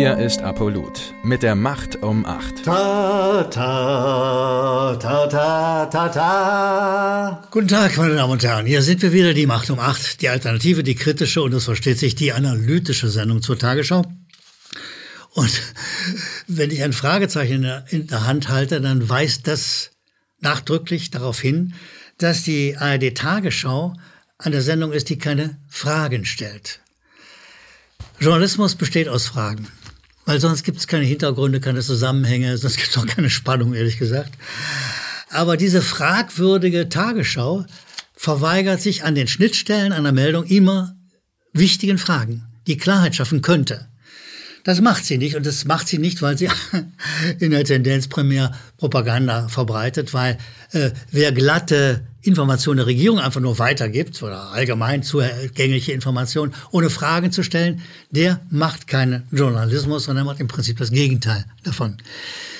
Hier ist Apollut mit der Macht um 8. Ta, ta, ta, ta, ta, ta. Guten Tag, meine Damen und Herren. Hier sind wir wieder, die Macht um 8. Die Alternative, die kritische und es versteht sich die analytische Sendung zur Tagesschau. Und wenn ich ein Fragezeichen in der Hand halte, dann weist das nachdrücklich darauf hin, dass die ARD Tagesschau eine Sendung ist, die keine Fragen stellt. Journalismus besteht aus Fragen. Weil sonst gibt es keine Hintergründe, keine Zusammenhänge, sonst gibt es auch keine Spannung, ehrlich gesagt. Aber diese fragwürdige Tagesschau verweigert sich an den Schnittstellen einer Meldung immer wichtigen Fragen, die Klarheit schaffen könnte. Das macht sie nicht und das macht sie nicht, weil sie in der Tendenz primär Propaganda verbreitet, weil äh, wer glatte Informationen der Regierung einfach nur weitergibt oder allgemein zugängliche Informationen, ohne Fragen zu stellen, der macht keinen Journalismus, sondern macht im Prinzip das Gegenteil davon.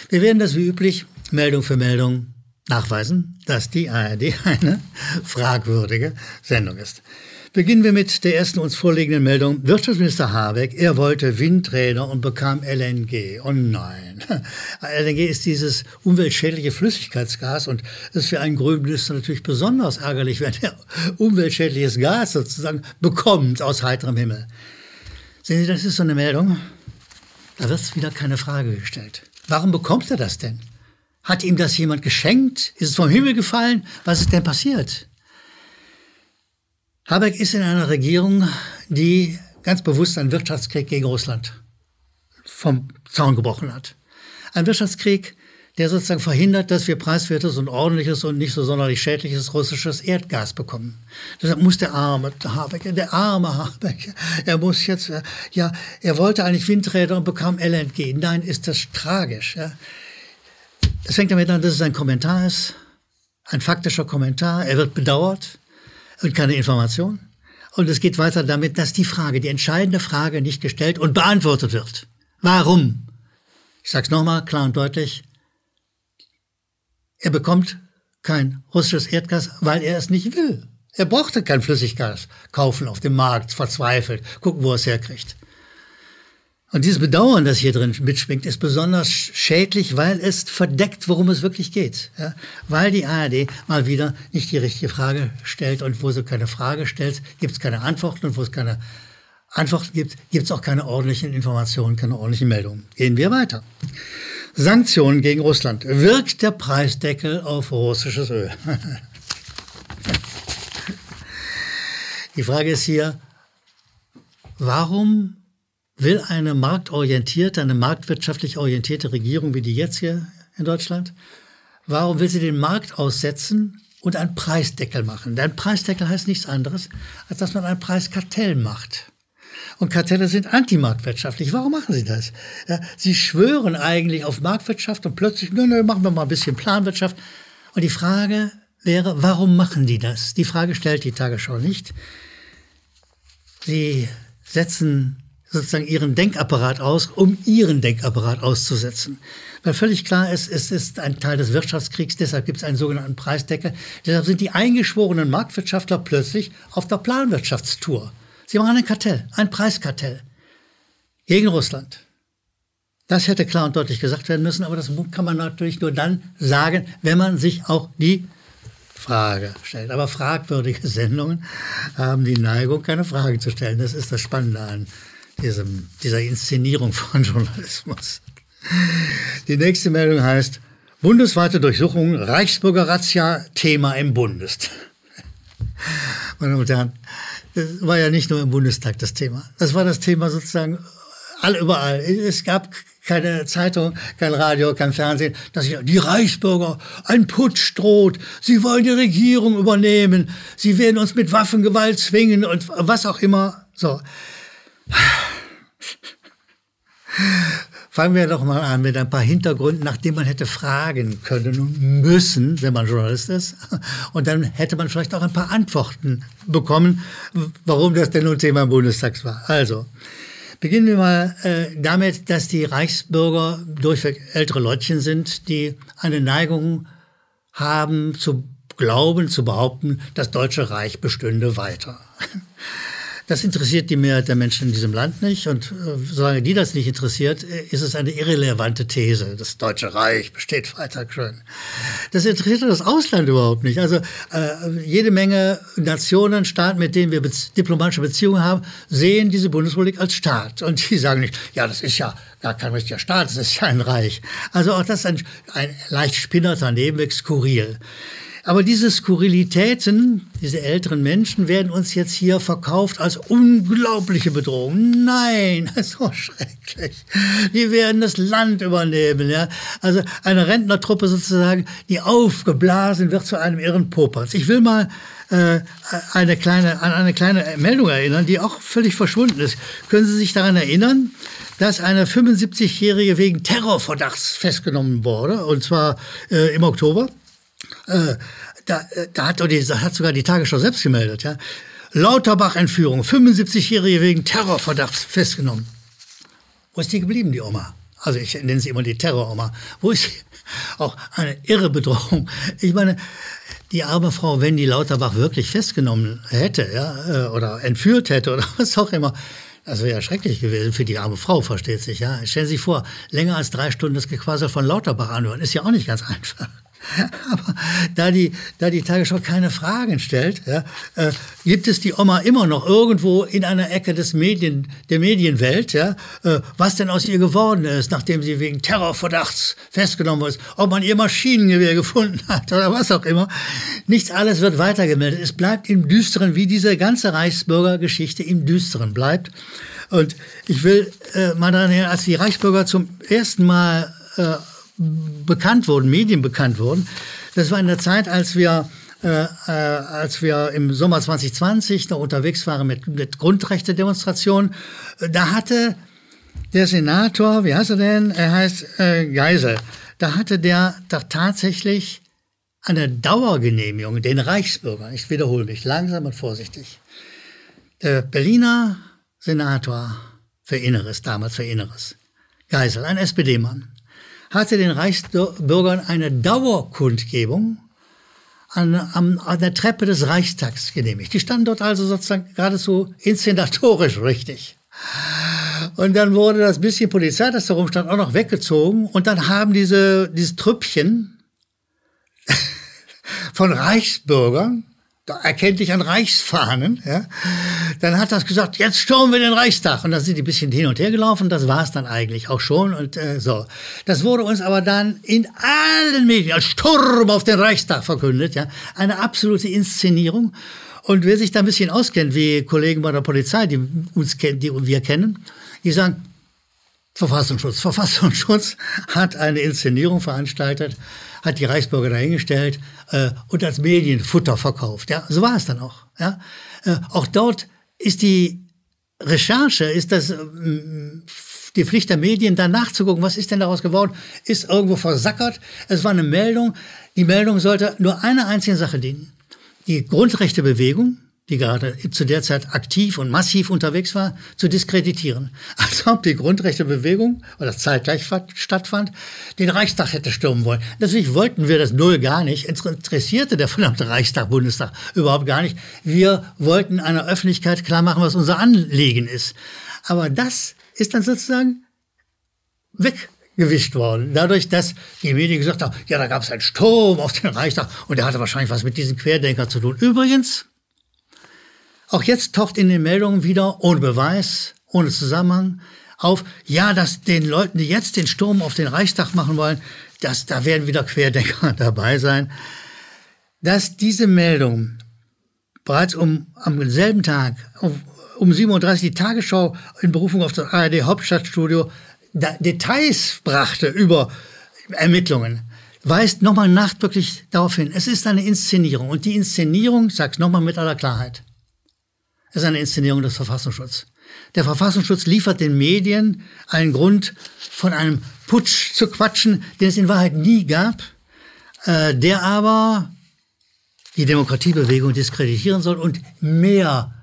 Wir werden das wie üblich Meldung für Meldung nachweisen, dass die ARD eine fragwürdige Sendung ist. Beginnen wir mit der ersten uns vorliegenden Meldung. Wirtschaftsminister Habeck, er wollte Windräder und bekam LNG. Oh nein. LNG ist dieses umweltschädliche Flüssigkeitsgas und ist für einen Grünminister natürlich besonders ärgerlich, wenn er umweltschädliches Gas sozusagen bekommt aus heiterem Himmel. Sehen Sie, das ist so eine Meldung. Da wird wieder keine Frage gestellt. Warum bekommt er das denn? Hat ihm das jemand geschenkt? Ist es vom Himmel gefallen? Was ist denn passiert? Habeck ist in einer Regierung, die ganz bewusst einen Wirtschaftskrieg gegen Russland vom Zaun gebrochen hat. Ein Wirtschaftskrieg, der sozusagen verhindert, dass wir preiswertes und ordentliches und nicht so sonderlich schädliches russisches Erdgas bekommen. Deshalb muss der arme Habeck, der arme Habeck, er muss jetzt, ja, er wollte eigentlich Windräder und bekam LNG. Nein, ist das tragisch. Ja. Es fängt damit an, dass es ein Kommentar ist, ein faktischer Kommentar. Er wird bedauert und keine Information. Und es geht weiter damit, dass die Frage, die entscheidende Frage nicht gestellt und beantwortet wird. Warum? Ich sage es nochmal klar und deutlich. Er bekommt kein russisches Erdgas, weil er es nicht will. Er brauchte kein Flüssiggas kaufen auf dem Markt, verzweifelt, gucken, wo er es herkriegt. Und dieses Bedauern, das hier drin mitschwingt, ist besonders schädlich, weil es verdeckt, worum es wirklich geht. Ja? Weil die ARD mal wieder nicht die richtige Frage stellt und wo sie keine Frage stellt, gibt es keine Antworten und wo es keine Antworten gibt, gibt es auch keine ordentlichen Informationen, keine ordentlichen Meldungen. Gehen wir weiter. Sanktionen gegen Russland. Wirkt der Preisdeckel auf russisches Öl? die Frage ist hier, warum will eine marktorientierte, eine marktwirtschaftlich orientierte Regierung wie die jetzt hier in Deutschland, warum will sie den Markt aussetzen und einen Preisdeckel machen? Ein Preisdeckel heißt nichts anderes, als dass man ein Preiskartell macht. Und Kartelle sind antimarktwirtschaftlich. Warum machen sie das? Ja, sie schwören eigentlich auf Marktwirtschaft und plötzlich, nö, nö, machen wir mal ein bisschen Planwirtschaft. Und die Frage wäre, warum machen die das? Die Frage stellt die Tagesschau nicht. Sie setzen sozusagen ihren Denkapparat aus, um ihren Denkapparat auszusetzen. Weil völlig klar ist, es ist ein Teil des Wirtschaftskriegs, deshalb gibt es einen sogenannten Preisdeckel. Deshalb sind die eingeschworenen Marktwirtschaftler plötzlich auf der Planwirtschaftstour. Sie machen ein Kartell, ein Preiskartell gegen Russland. Das hätte klar und deutlich gesagt werden müssen, aber das kann man natürlich nur dann sagen, wenn man sich auch die Frage stellt. Aber fragwürdige Sendungen haben die Neigung, keine Frage zu stellen. Das ist das Spannende an diesem, dieser Inszenierung von Journalismus. Die nächste Meldung heißt, bundesweite Durchsuchung Reichsbürger Razzia Thema im Bundestag. Meine Damen und Herren, das war ja nicht nur im Bundestag das Thema. Das war das Thema sozusagen all überall. Es gab keine Zeitung, kein Radio, kein Fernsehen, dass ich, die Reichsbürger, ein Putsch droht, sie wollen die Regierung übernehmen, sie werden uns mit Waffengewalt zwingen und was auch immer. So. Fangen wir doch mal an mit ein paar Hintergründen, nach denen man hätte fragen können und müssen, wenn man Journalist ist. Und dann hätte man vielleicht auch ein paar Antworten bekommen, warum das denn nun Thema im Bundestag war. Also, beginnen wir mal äh, damit, dass die Reichsbürger durchweg ältere Leutchen sind, die eine Neigung haben zu glauben, zu behaupten, das Deutsche Reich bestünde weiter. Das interessiert die Mehrheit der Menschen in diesem Land nicht. Und äh, solange die das nicht interessiert, äh, ist es eine irrelevante These. Das Deutsche Reich besteht weiter schön. Das interessiert das Ausland überhaupt nicht. Also äh, jede Menge Nationen, Staaten, mit denen wir bez diplomatische Beziehungen haben, sehen diese Bundesrepublik als Staat. Und die sagen nicht, ja, das ist ja gar kein richtiger Staat, das ist ja ein Reich. Also auch das ist ein, ein leicht spinnerter Nebenweg, skurril. Aber diese Skurrilitäten, diese älteren Menschen werden uns jetzt hier verkauft als unglaubliche Bedrohung. Nein, so schrecklich. Die werden das Land übernehmen. Ja? Also eine Rentnertruppe sozusagen, die aufgeblasen wird zu einem irren Popas. Ich will mal äh, eine kleine, an eine kleine Meldung erinnern, die auch völlig verschwunden ist. Können Sie sich daran erinnern, dass eine 75-Jährige wegen Terrorverdachts festgenommen wurde, und zwar äh, im Oktober? Äh, da, äh, da hat, die, hat sogar die Tagesschau selbst gemeldet. Ja. Lauterbach-Entführung, 75-Jährige wegen Terrorverdachts festgenommen. Wo ist die geblieben, die Oma? Also ich nenne sie immer die Terroroma. Wo ist sie? Auch eine irre Bedrohung. Ich meine, die arme Frau, wenn die Lauterbach wirklich festgenommen hätte, ja, äh, oder entführt hätte oder was auch immer, das wäre ja schrecklich gewesen für die arme Frau, versteht sich, ja. Stellen Sie sich vor, länger als drei Stunden das Gequassel von Lauterbach anhören, ist ja auch nicht ganz einfach. Aber da die, da die Tagesschau keine Fragen stellt, ja, äh, gibt es die Oma immer noch irgendwo in einer Ecke des Medien, der Medienwelt, ja, äh, was denn aus ihr geworden ist, nachdem sie wegen Terrorverdachts festgenommen ist, ob man ihr Maschinengewehr gefunden hat oder was auch immer. Nichts alles wird weitergemeldet. Es bleibt im Düsteren, wie diese ganze Reichsbürgergeschichte im Düsteren bleibt. Und ich will äh, mal daran erinnern, als die Reichsbürger zum ersten Mal äh, bekannt wurden, Medien bekannt wurden. Das war in der Zeit, als wir äh, äh, als wir im Sommer 2020 noch unterwegs waren mit, mit Grundrechte-Demonstrationen, da hatte der Senator, wie heißt er denn? Er heißt äh, Geisel. Da hatte der doch tatsächlich eine Dauergenehmigung den Reichsbürgern. Ich wiederhole mich langsam und vorsichtig. Der Berliner Senator für Inneres, damals für Inneres, Geisel, ein SPD-Mann, hatte den Reichsbürgern eine Dauerkundgebung an, an, an der Treppe des Reichstags genehmigt. Die standen dort also sozusagen geradezu inszenatorisch richtig. Und dann wurde das bisschen Polizei, das da rumstand, auch noch weggezogen. Und dann haben diese, dieses Trüppchen von Reichsbürgern erkennt dich an Reichsfahnen, ja, dann hat das gesagt, jetzt stürmen wir den Reichstag. Und da sind die ein bisschen hin und her gelaufen, das war es dann eigentlich auch schon. Und äh, so. Das wurde uns aber dann in allen Medien als Sturm auf den Reichstag verkündet. Ja. Eine absolute Inszenierung. Und wer sich da ein bisschen auskennt, wie Kollegen bei der Polizei, die uns kennen, die wir kennen, die sagen, Verfassungsschutz. Verfassungsschutz hat eine Inszenierung veranstaltet, hat die Reichsbürger dahingestellt äh, und als Medienfutter verkauft. Ja, so war es dann auch. Ja, äh, auch dort ist die Recherche, ist das äh, die Pflicht der Medien, da nachzugucken, was ist denn daraus geworden, ist irgendwo versackert. Es war eine Meldung. Die Meldung sollte nur einer einzigen Sache dienen. Die Grundrechtebewegung, die gerade zu der Zeit aktiv und massiv unterwegs war, zu diskreditieren. Als ob die Grundrechtebewegung, oder zeitgleich stattfand, den Reichstag hätte stürmen wollen. Natürlich wollten wir das null gar nicht, interessierte der verdammte Reichstag, Bundestag überhaupt gar nicht. Wir wollten einer Öffentlichkeit klar machen, was unser Anliegen ist. Aber das ist dann sozusagen weggewischt worden. Dadurch, dass die Medien gesagt haben, ja, da gab es einen Sturm auf den Reichstag und der hatte wahrscheinlich was mit diesen Querdenkern zu tun. Übrigens, auch jetzt taucht in den Meldungen wieder, ohne Beweis, ohne Zusammenhang, auf, ja, dass den Leuten, die jetzt den Sturm auf den Reichstag machen wollen, dass da werden wieder Querdenker dabei sein. Dass diese Meldung bereits um, am selben Tag, um, um 37 die Tagesschau in Berufung auf das ARD Hauptstadtstudio Details brachte über Ermittlungen, weist nochmal nachdrücklich darauf hin, es ist eine Inszenierung. Und die Inszenierung, sag's nochmal mit aller Klarheit, ist eine Inszenierung des Verfassungsschutzes. Der Verfassungsschutz liefert den Medien einen Grund, von einem Putsch zu quatschen, den es in Wahrheit nie gab, äh, der aber die Demokratiebewegung diskreditieren soll und mehr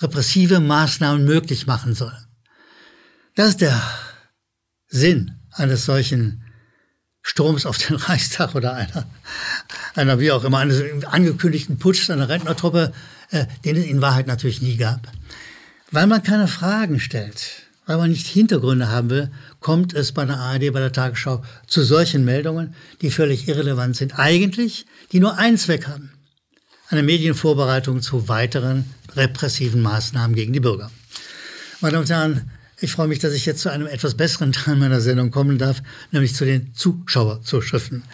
repressive Maßnahmen möglich machen soll. Das ist der Sinn eines solchen Sturms auf den Reichstag oder einer, einer wie auch immer, eines angekündigten Putschs einer Rentnertruppe, äh, den es in Wahrheit natürlich nie gab. Weil man keine Fragen stellt, weil man nicht Hintergründe haben will, kommt es bei der ARD, bei der Tagesschau zu solchen Meldungen, die völlig irrelevant sind. Eigentlich, die nur einen Zweck haben. Eine Medienvorbereitung zu weiteren repressiven Maßnahmen gegen die Bürger. Meine Damen und Herren, ich freue mich, dass ich jetzt zu einem etwas besseren Teil meiner Sendung kommen darf, nämlich zu den Zuschauerzuschriften.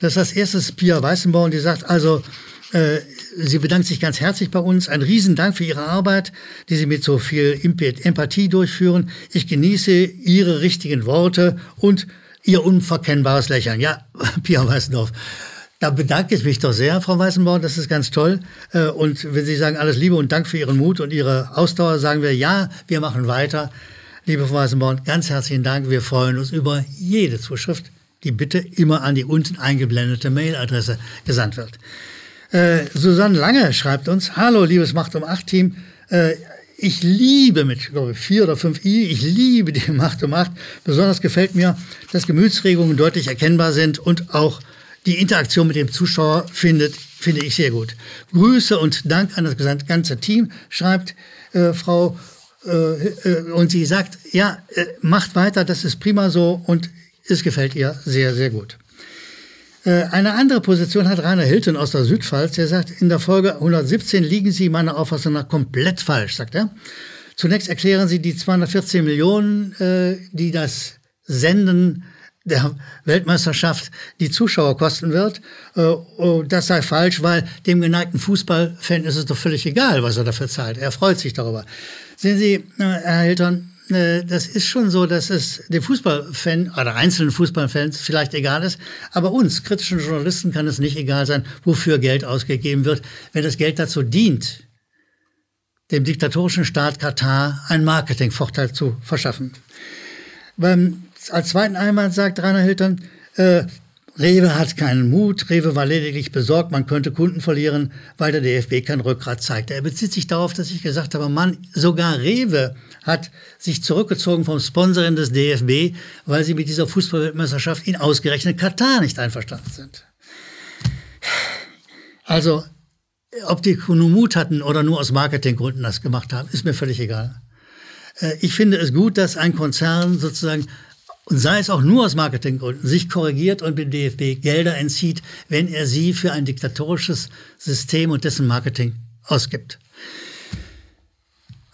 Das ist als erstes Pia Weißenborn, die sagt also, äh, sie bedankt sich ganz herzlich bei uns. Ein Riesendank für Ihre Arbeit, die Sie mit so viel Empathie durchführen. Ich genieße Ihre richtigen Worte und Ihr unverkennbares Lächeln. Ja, Pia Weißendorf. Da bedanke ich mich doch sehr, Frau Weißenborn, das ist ganz toll. Äh, und wenn Sie sagen, alles Liebe und Dank für Ihren Mut und Ihre Ausdauer, sagen wir, ja, wir machen weiter. Liebe Frau Weißenborn, ganz herzlichen Dank. Wir freuen uns über jede Zuschrift, die bitte immer an die unten eingeblendete Mailadresse gesandt wird. Äh, Susanne Lange schreibt uns, hallo liebes Macht um 8 Team, äh, ich liebe mit glaube vier oder fünf i, ich liebe die Macht um 8. Besonders gefällt mir, dass Gemütsregungen deutlich erkennbar sind und auch die Interaktion mit dem Zuschauer findet, finde ich sehr gut. Grüße und Dank an das ganze Team, schreibt äh, Frau äh, äh, und sie sagt, ja, äh, macht weiter, das ist prima so und es gefällt ihr sehr, sehr gut. Eine andere Position hat Rainer Hilton aus der Südpfalz. Der sagt, in der Folge 117 liegen Sie meiner Auffassung nach komplett falsch, sagt er. Zunächst erklären Sie die 214 Millionen, die das Senden der Weltmeisterschaft die Zuschauer kosten wird. Das sei falsch, weil dem geneigten Fußballfan ist es doch völlig egal, was er dafür zahlt. Er freut sich darüber. Sehen Sie, Herr Hilton, äh, das ist schon so, dass es dem Fußballfan oder einzelnen Fußballfans vielleicht egal ist, aber uns, kritischen Journalisten, kann es nicht egal sein, wofür Geld ausgegeben wird, wenn das Geld dazu dient, dem diktatorischen Staat Katar einen Marketingvorteil zu verschaffen. Beim, als zweiten Einwand sagt Rainer Hilton, äh, Rewe hat keinen Mut, Rewe war lediglich besorgt, man könnte Kunden verlieren, weil der DFB kein Rückgrat zeigt. Er bezieht sich darauf, dass ich gesagt habe, Mann, sogar Rewe hat sich zurückgezogen vom Sponsoring des DFB, weil sie mit dieser Fußballweltmeisterschaft in ausgerechnet Katar nicht einverstanden sind. Also, ob die nur Mut hatten oder nur aus Marketinggründen das gemacht haben, ist mir völlig egal. Äh, ich finde es gut, dass ein Konzern sozusagen und sei es auch nur aus Marketinggründen, sich korrigiert und dem DFB Gelder entzieht, wenn er sie für ein diktatorisches System und dessen Marketing ausgibt.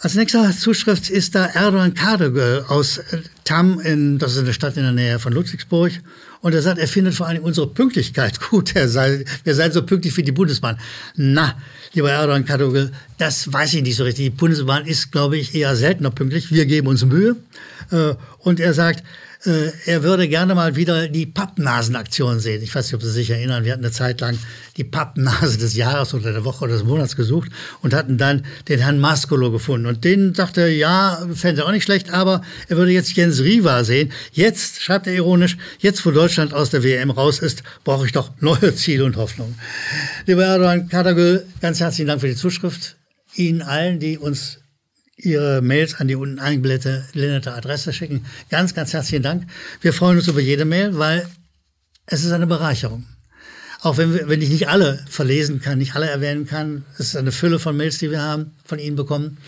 Als nächster Zuschrift ist da Erdogan Kardegöl aus äh, Tam, in, das ist eine Stadt in der Nähe von Ludwigsburg. Und er sagt, er findet vor allem unsere Pünktlichkeit gut. Er sei, wir seien so pünktlich wie die Bundesbahn. Na, lieber Erdogan Kardegöl, das weiß ich nicht so richtig. Die Bundesbahn ist, glaube ich, eher seltener pünktlich. Wir geben uns Mühe. Äh, und er sagt, äh, er würde gerne mal wieder die Pappnasenaktion sehen. Ich weiß nicht, ob Sie sich erinnern, wir hatten eine Zeit lang die Pappnase des Jahres oder der Woche oder des Monats gesucht und hatten dann den Herrn Maskolo gefunden. Und den sagte er, ja, fände er auch nicht schlecht, aber er würde jetzt Jens Riva sehen. Jetzt, schreibt er ironisch, jetzt wo Deutschland aus der WM raus ist, brauche ich doch neue Ziele und Hoffnungen. Lieber Erdogan Katagül, ganz herzlichen Dank für die Zuschrift. Ihnen allen, die uns Ihre Mails an die unten eingeblendete Adresse schicken. Ganz, ganz herzlichen Dank. Wir freuen uns über jede Mail, weil es ist eine Bereicherung. Auch wenn, wir, wenn ich nicht alle verlesen kann, nicht alle erwähnen kann, es ist eine Fülle von Mails, die wir haben, von Ihnen bekommen.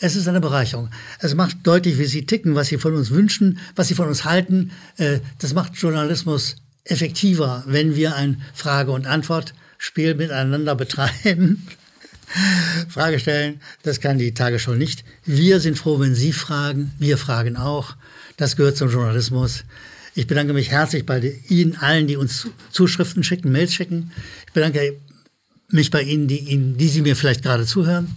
Es ist eine Bereicherung. Es macht deutlich, wie Sie ticken, was Sie von uns wünschen, was Sie von uns halten. Äh, das macht Journalismus effektiver, wenn wir ein Frage- und Antwortspiel miteinander betreiben. Frage stellen, das kann die Tagesschau nicht. Wir sind froh, wenn Sie fragen. Wir fragen auch. Das gehört zum Journalismus. Ich bedanke mich herzlich bei Ihnen allen, die uns Zuschriften schicken, Mails schicken. Ich bedanke mich bei Ihnen, die, Ihnen, die Sie mir vielleicht gerade zuhören.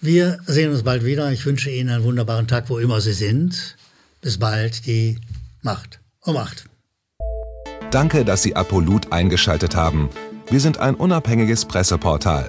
Wir sehen uns bald wieder. Ich wünsche Ihnen einen wunderbaren Tag, wo immer Sie sind. Bis bald, die Macht um Macht. Danke, dass Sie Apolut eingeschaltet haben. Wir sind ein unabhängiges Presseportal.